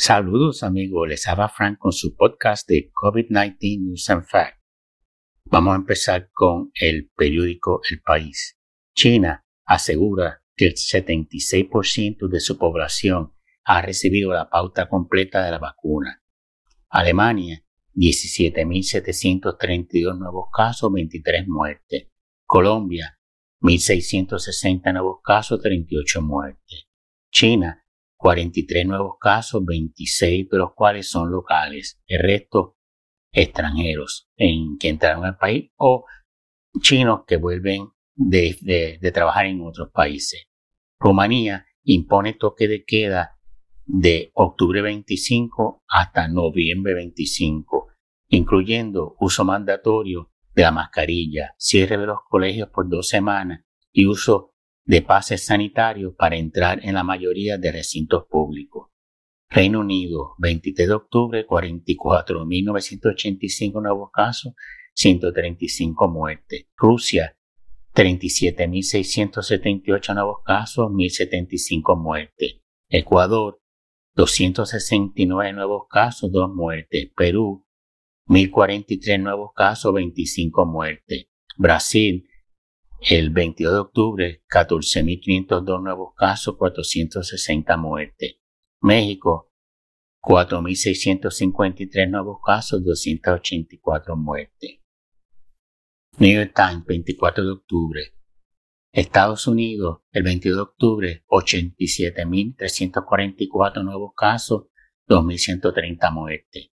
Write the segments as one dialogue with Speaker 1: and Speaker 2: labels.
Speaker 1: Saludos amigos, les habla Frank con su podcast de COVID-19 News and Facts. Vamos a empezar con el periódico El País. China asegura que el 76% de su población ha recibido la pauta completa de la vacuna. Alemania, 17.732 nuevos casos, 23 muertes. Colombia, 1.660 nuevos casos, 38 muertes. China, 43 nuevos casos, 26 de los cuales son locales, el resto extranjeros en que entraron al país o chinos que vuelven de, de trabajar en otros países. Rumanía impone toque de queda de octubre 25 hasta noviembre 25, incluyendo uso mandatorio de la mascarilla, cierre de los colegios por dos semanas y uso de pases sanitarios para entrar en la mayoría de recintos públicos. Reino Unido, 23 de octubre, 44.985 nuevos casos, 135 muertes. Rusia, 37.678 nuevos casos, 1.075 muertes. Ecuador, 269 nuevos casos, 2 muertes. Perú, 1.043 nuevos casos, 25 muertes. Brasil, el 22 de octubre, 14.502 nuevos casos, 460 muertes. México, 4.653 nuevos casos, 284 muertes. New York Times, 24 de octubre. Estados Unidos, el 22 de octubre, 87.344 nuevos casos, 2.130 muertes.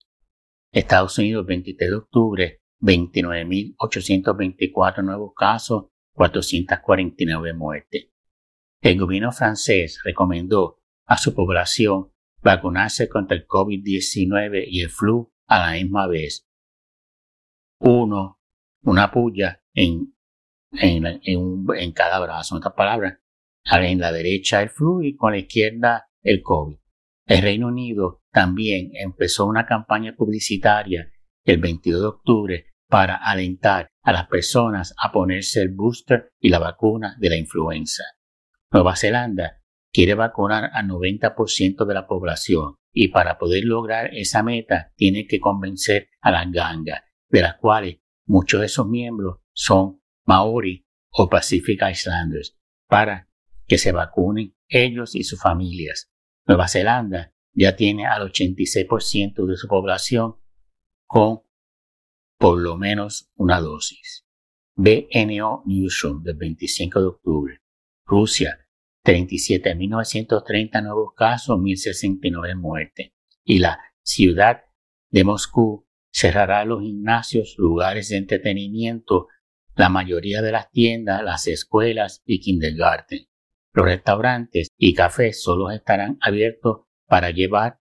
Speaker 1: Estados Unidos, 23 de octubre, 29.824 nuevos casos, 449 muertes. El gobierno francés recomendó a su población vacunarse contra el COVID-19 y el flu a la misma vez. Uno, una puya en, en, en, cada brazo, en otras palabras, en la derecha el flu y con la izquierda el COVID. El Reino Unido también empezó una campaña publicitaria el 22 de octubre para alentar a las personas a ponerse el booster y la vacuna de la influenza. Nueva Zelanda quiere vacunar al 90% de la población y para poder lograr esa meta tiene que convencer a las gangas, de las cuales muchos de sus miembros son Maori o Pacific Islanders, para que se vacunen ellos y sus familias. Nueva Zelanda ya tiene al 86% de su población con por lo menos una dosis. BNO Newsroom del 25 de octubre. Rusia, 37.930 nuevos casos, 1.069 muertes. Y la ciudad de Moscú cerrará los gimnasios, lugares de entretenimiento, la mayoría de las tiendas, las escuelas y kindergarten. Los restaurantes y cafés solo estarán abiertos para llevar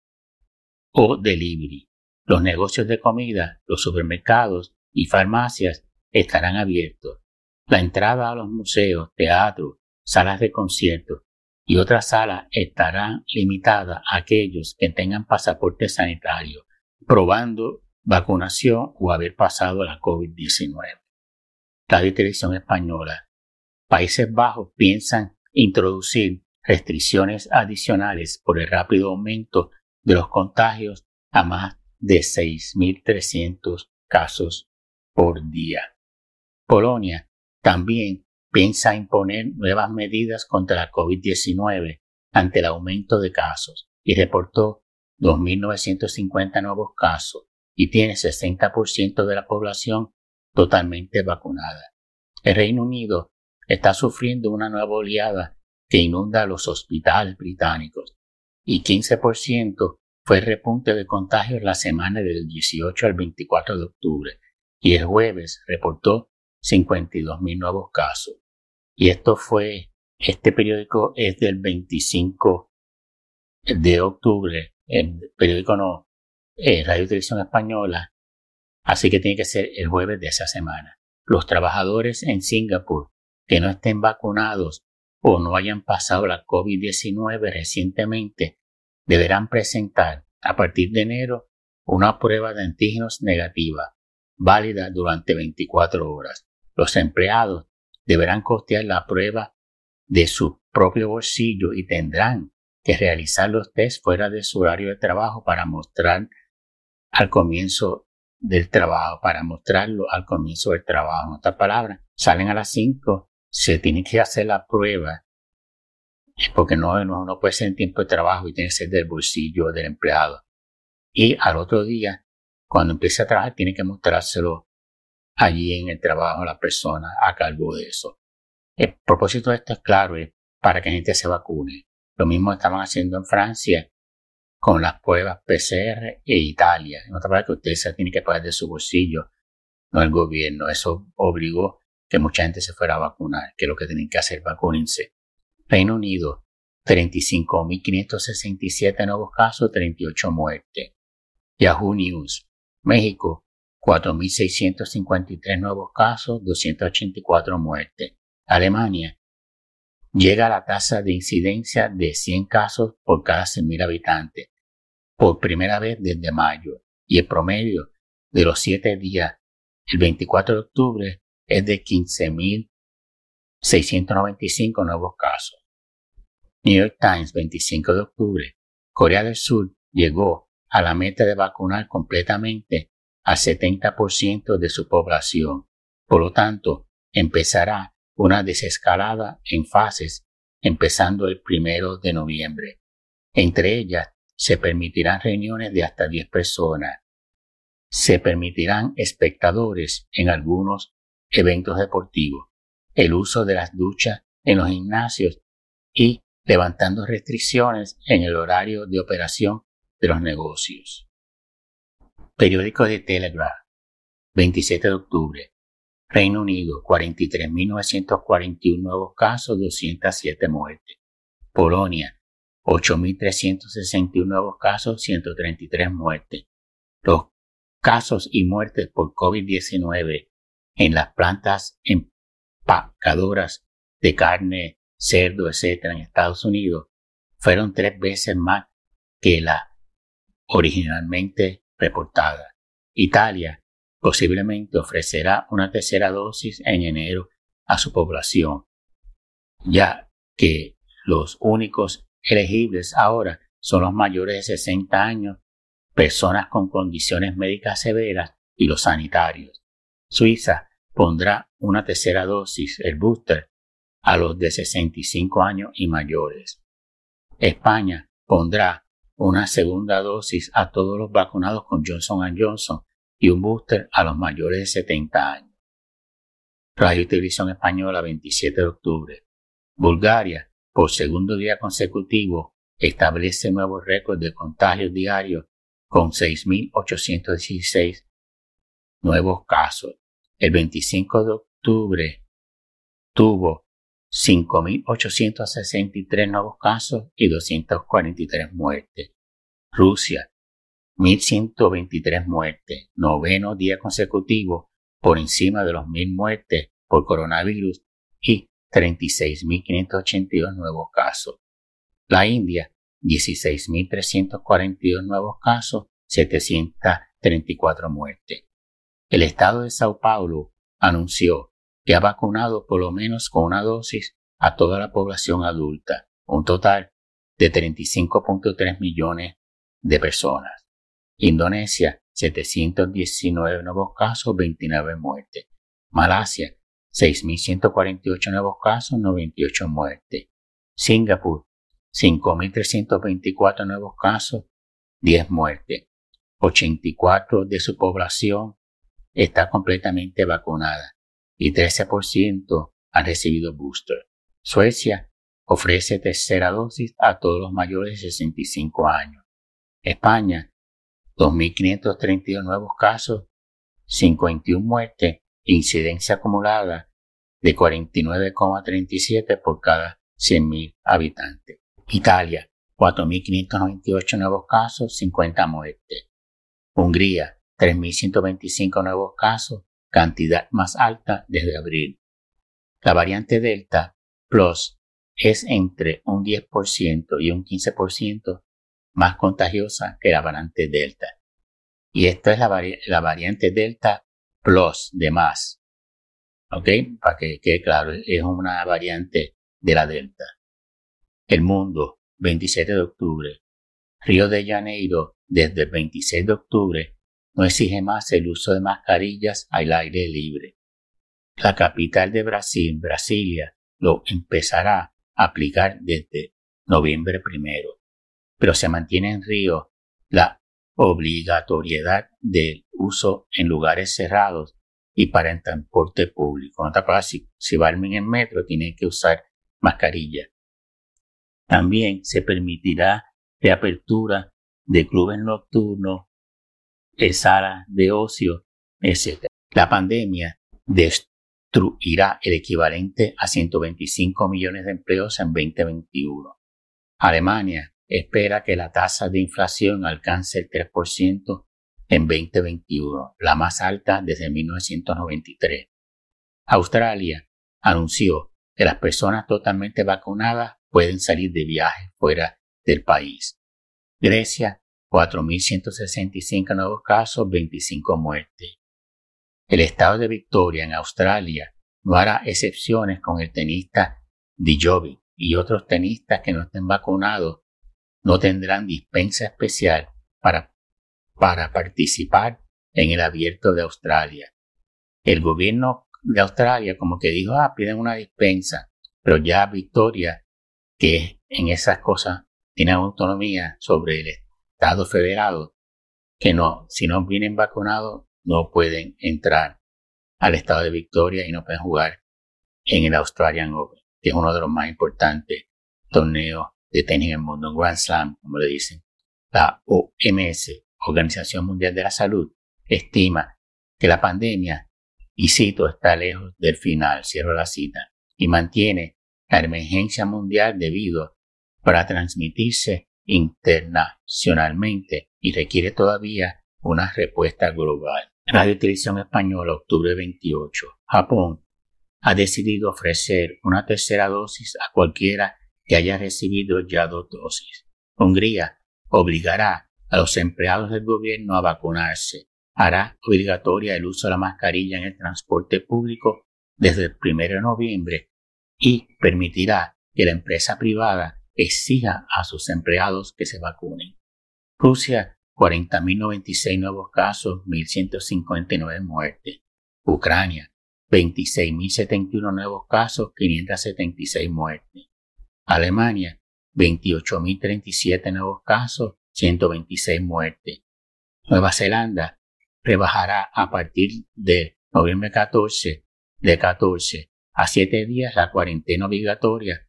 Speaker 1: o delivery. Los negocios de comida, los supermercados y farmacias estarán abiertos. La entrada a los museos, teatros, salas de conciertos y otras salas estarán limitadas a aquellos que tengan pasaporte sanitario, probando vacunación o haber pasado la COVID-19. Radio Televisión Española. Países Bajos piensan introducir restricciones adicionales por el rápido aumento de los contagios a más de 6.300 casos por día. Polonia también piensa imponer nuevas medidas contra la COVID-19 ante el aumento de casos y reportó 2.950 nuevos casos y tiene 60% de la población totalmente vacunada. El Reino Unido está sufriendo una nueva oleada que inunda los hospitales británicos y 15% fue repunte de contagios la semana del 18 al 24 de octubre y el jueves reportó 52 mil nuevos casos. Y esto fue, este periódico es del 25 de octubre, el periódico no, eh, Radio Televisión Española, así que tiene que ser el jueves de esa semana. Los trabajadores en Singapur que no estén vacunados o no hayan pasado la COVID-19 recientemente deberán presentar a partir de enero una prueba de antígenos negativa, válida durante 24 horas. Los empleados deberán costear la prueba de su propio bolsillo y tendrán que realizar los test fuera de su horario de trabajo para mostrar al comienzo del trabajo, para mostrarlo al comienzo del trabajo. En otras palabras, salen a las 5, se tiene que hacer la prueba, porque no, no, puede ser en tiempo de trabajo y tiene que ser del bolsillo del empleado. Y al otro día, cuando empiece a trabajar, tiene que mostrárselo allí en el trabajo a la persona a cargo de eso. El propósito de esto es claro, es para que la gente se vacune. Lo mismo estaban haciendo en Francia con las pruebas PCR e Italia. En otra palabra, que usted se tiene que pagar de su bolsillo, no el gobierno. Eso obligó que mucha gente se fuera a vacunar, que lo que tienen que hacer, vacúnense. Reino Unido, 35.567 nuevos casos, 38 muertes. Yahoo News, México, 4.653 nuevos casos, 284 muertes. Alemania, llega a la tasa de incidencia de 100 casos por cada 100.000 habitantes, por primera vez desde mayo, y el promedio de los 7 días, el 24 de octubre, es de 15.695 nuevos casos. New York Times, 25 de octubre, Corea del Sur llegó a la meta de vacunar completamente al 70% de su población. Por lo tanto, empezará una desescalada en fases empezando el primero de noviembre. Entre ellas se permitirán reuniones de hasta 10 personas. Se permitirán espectadores en algunos eventos deportivos, el uso de las duchas en los gimnasios y levantando restricciones en el horario de operación de los negocios. Periódico de Telegraph, 27 de octubre. Reino Unido, 43.941 nuevos casos, 207 muertes. Polonia, 8.361 nuevos casos, 133 muertes. Los casos y muertes por COVID-19 en las plantas empacadoras de carne, cerdo, etc. en Estados Unidos fueron tres veces más que la originalmente reportada. Italia posiblemente ofrecerá una tercera dosis en enero a su población, ya que los únicos elegibles ahora son los mayores de 60 años, personas con condiciones médicas severas y los sanitarios. Suiza pondrá una tercera dosis, el booster, a los de 65 años y mayores. España pondrá una segunda dosis a todos los vacunados con Johnson Johnson y un booster a los mayores de 70 años. Radio y Televisión Española 27 de octubre. Bulgaria, por segundo día consecutivo, establece nuevos récords de contagios diarios con 6.816 nuevos casos. El 25 de octubre tuvo 5.863 nuevos casos y 243 muertes. Rusia, 1.123 muertes, noveno día consecutivo por encima de los 1.000 muertes por coronavirus y 36.582 nuevos casos. La India, 16.342 nuevos casos, 734 muertes. El estado de Sao Paulo anunció que ha vacunado por lo menos con una dosis a toda la población adulta, un total de 35.3 millones de personas. Indonesia, 719 nuevos casos, 29 muertes. Malasia, 6.148 nuevos casos, 98 muertes. Singapur, 5.324 nuevos casos, 10 muertes. 84 de su población está completamente vacunada y 13% han recibido booster. Suecia ofrece tercera dosis a todos los mayores de 65 años. España 2.532 nuevos casos, 51 muertes, incidencia acumulada de 49,37 por cada 100.000 habitantes. Italia, 4.598 nuevos casos, 50 muertes. Hungría, 3.125 nuevos casos, cantidad más alta desde abril. La variante Delta Plus es entre un 10% y un 15% más contagiosa que la variante Delta. Y esta es la, variante Delta Plus de más. ¿Ok? Para que quede claro, es una variante de la Delta. El mundo. 27 de octubre. Río de Janeiro, desde el 26 de octubre, no exige más el uso de mascarillas al aire libre. La capital de Brasil, Brasilia, lo empezará a aplicar desde noviembre primero, pero se mantiene en Río la obligatoriedad del uso en lugares cerrados y para el transporte público. No te si, si van en el metro, tienen que usar mascarilla. También se permitirá reapertura de clubes nocturnos, salas de ocio, etc. La pandemia destruirá el equivalente a 125 millones de empleos en 2021. Alemania espera que la tasa de inflación alcance el 3% en 2021, la más alta desde 1993. Australia anunció que las personas totalmente vacunadas pueden salir de viaje fuera del país. Grecia, 4.165 nuevos casos, 25 muertes. El estado de Victoria en Australia no hará excepciones con el tenista Djokovic y otros tenistas que no estén vacunados no tendrán dispensa especial para, para participar en el abierto de Australia. El gobierno de Australia como que dijo, ah, piden una dispensa, pero ya Victoria, que en esas cosas tiene autonomía sobre el Estado federado, que no, si no vienen vacunados, no pueden entrar al estado de Victoria y no pueden jugar en el Australian Open, que es uno de los más importantes torneos de tenis en el mundo, un Grand Slam, como le dicen. La OMS, Organización Mundial de la Salud, estima que la pandemia, y cito, está lejos del final, cierro la cita, y mantiene la emergencia mundial debido para transmitirse internacionalmente y requiere todavía una respuesta global. Radio Televisión Española, octubre 28. Japón ha decidido ofrecer una tercera dosis a cualquiera que haya recibido ya dos dosis. Hungría obligará a los empleados del gobierno a vacunarse. Hará obligatoria el uso de la mascarilla en el transporte público desde el 1 de noviembre y permitirá que la empresa privada exija a sus empleados que se vacunen. Rusia, 40.096 nuevos casos, 1.159 muertes. Ucrania, 26.071 nuevos casos, 576 muertes. Alemania, 28.037 nuevos casos, 126 muertes. Nueva Zelanda rebajará a partir de noviembre 14, de 14 a 7 días la cuarentena obligatoria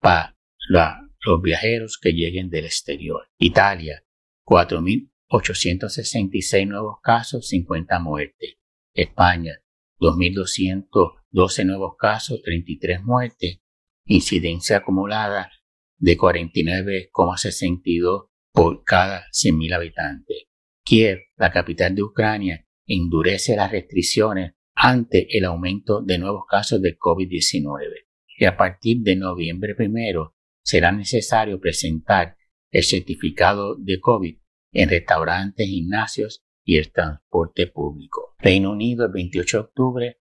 Speaker 1: para los viajeros que lleguen del exterior. Italia, 4.866 nuevos casos, 50 muertes. España, 2.212 nuevos casos, 33 muertes incidencia acumulada de 49,62 por cada 100.000 habitantes. Kiev, la capital de Ucrania, endurece las restricciones ante el aumento de nuevos casos de COVID-19 y a partir de noviembre primero será necesario presentar el certificado de COVID en restaurantes, gimnasios y el transporte público. Reino Unido el 28 de octubre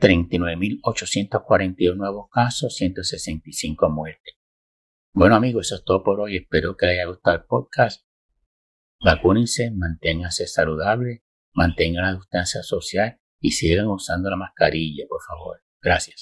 Speaker 1: 39.841 nuevos casos, 165 muertes. Bueno amigos, eso es todo por hoy. Espero que les haya gustado el podcast. Vacúnense, manténganse saludables, mantengan la distancia social y sigan usando la mascarilla, por favor. Gracias.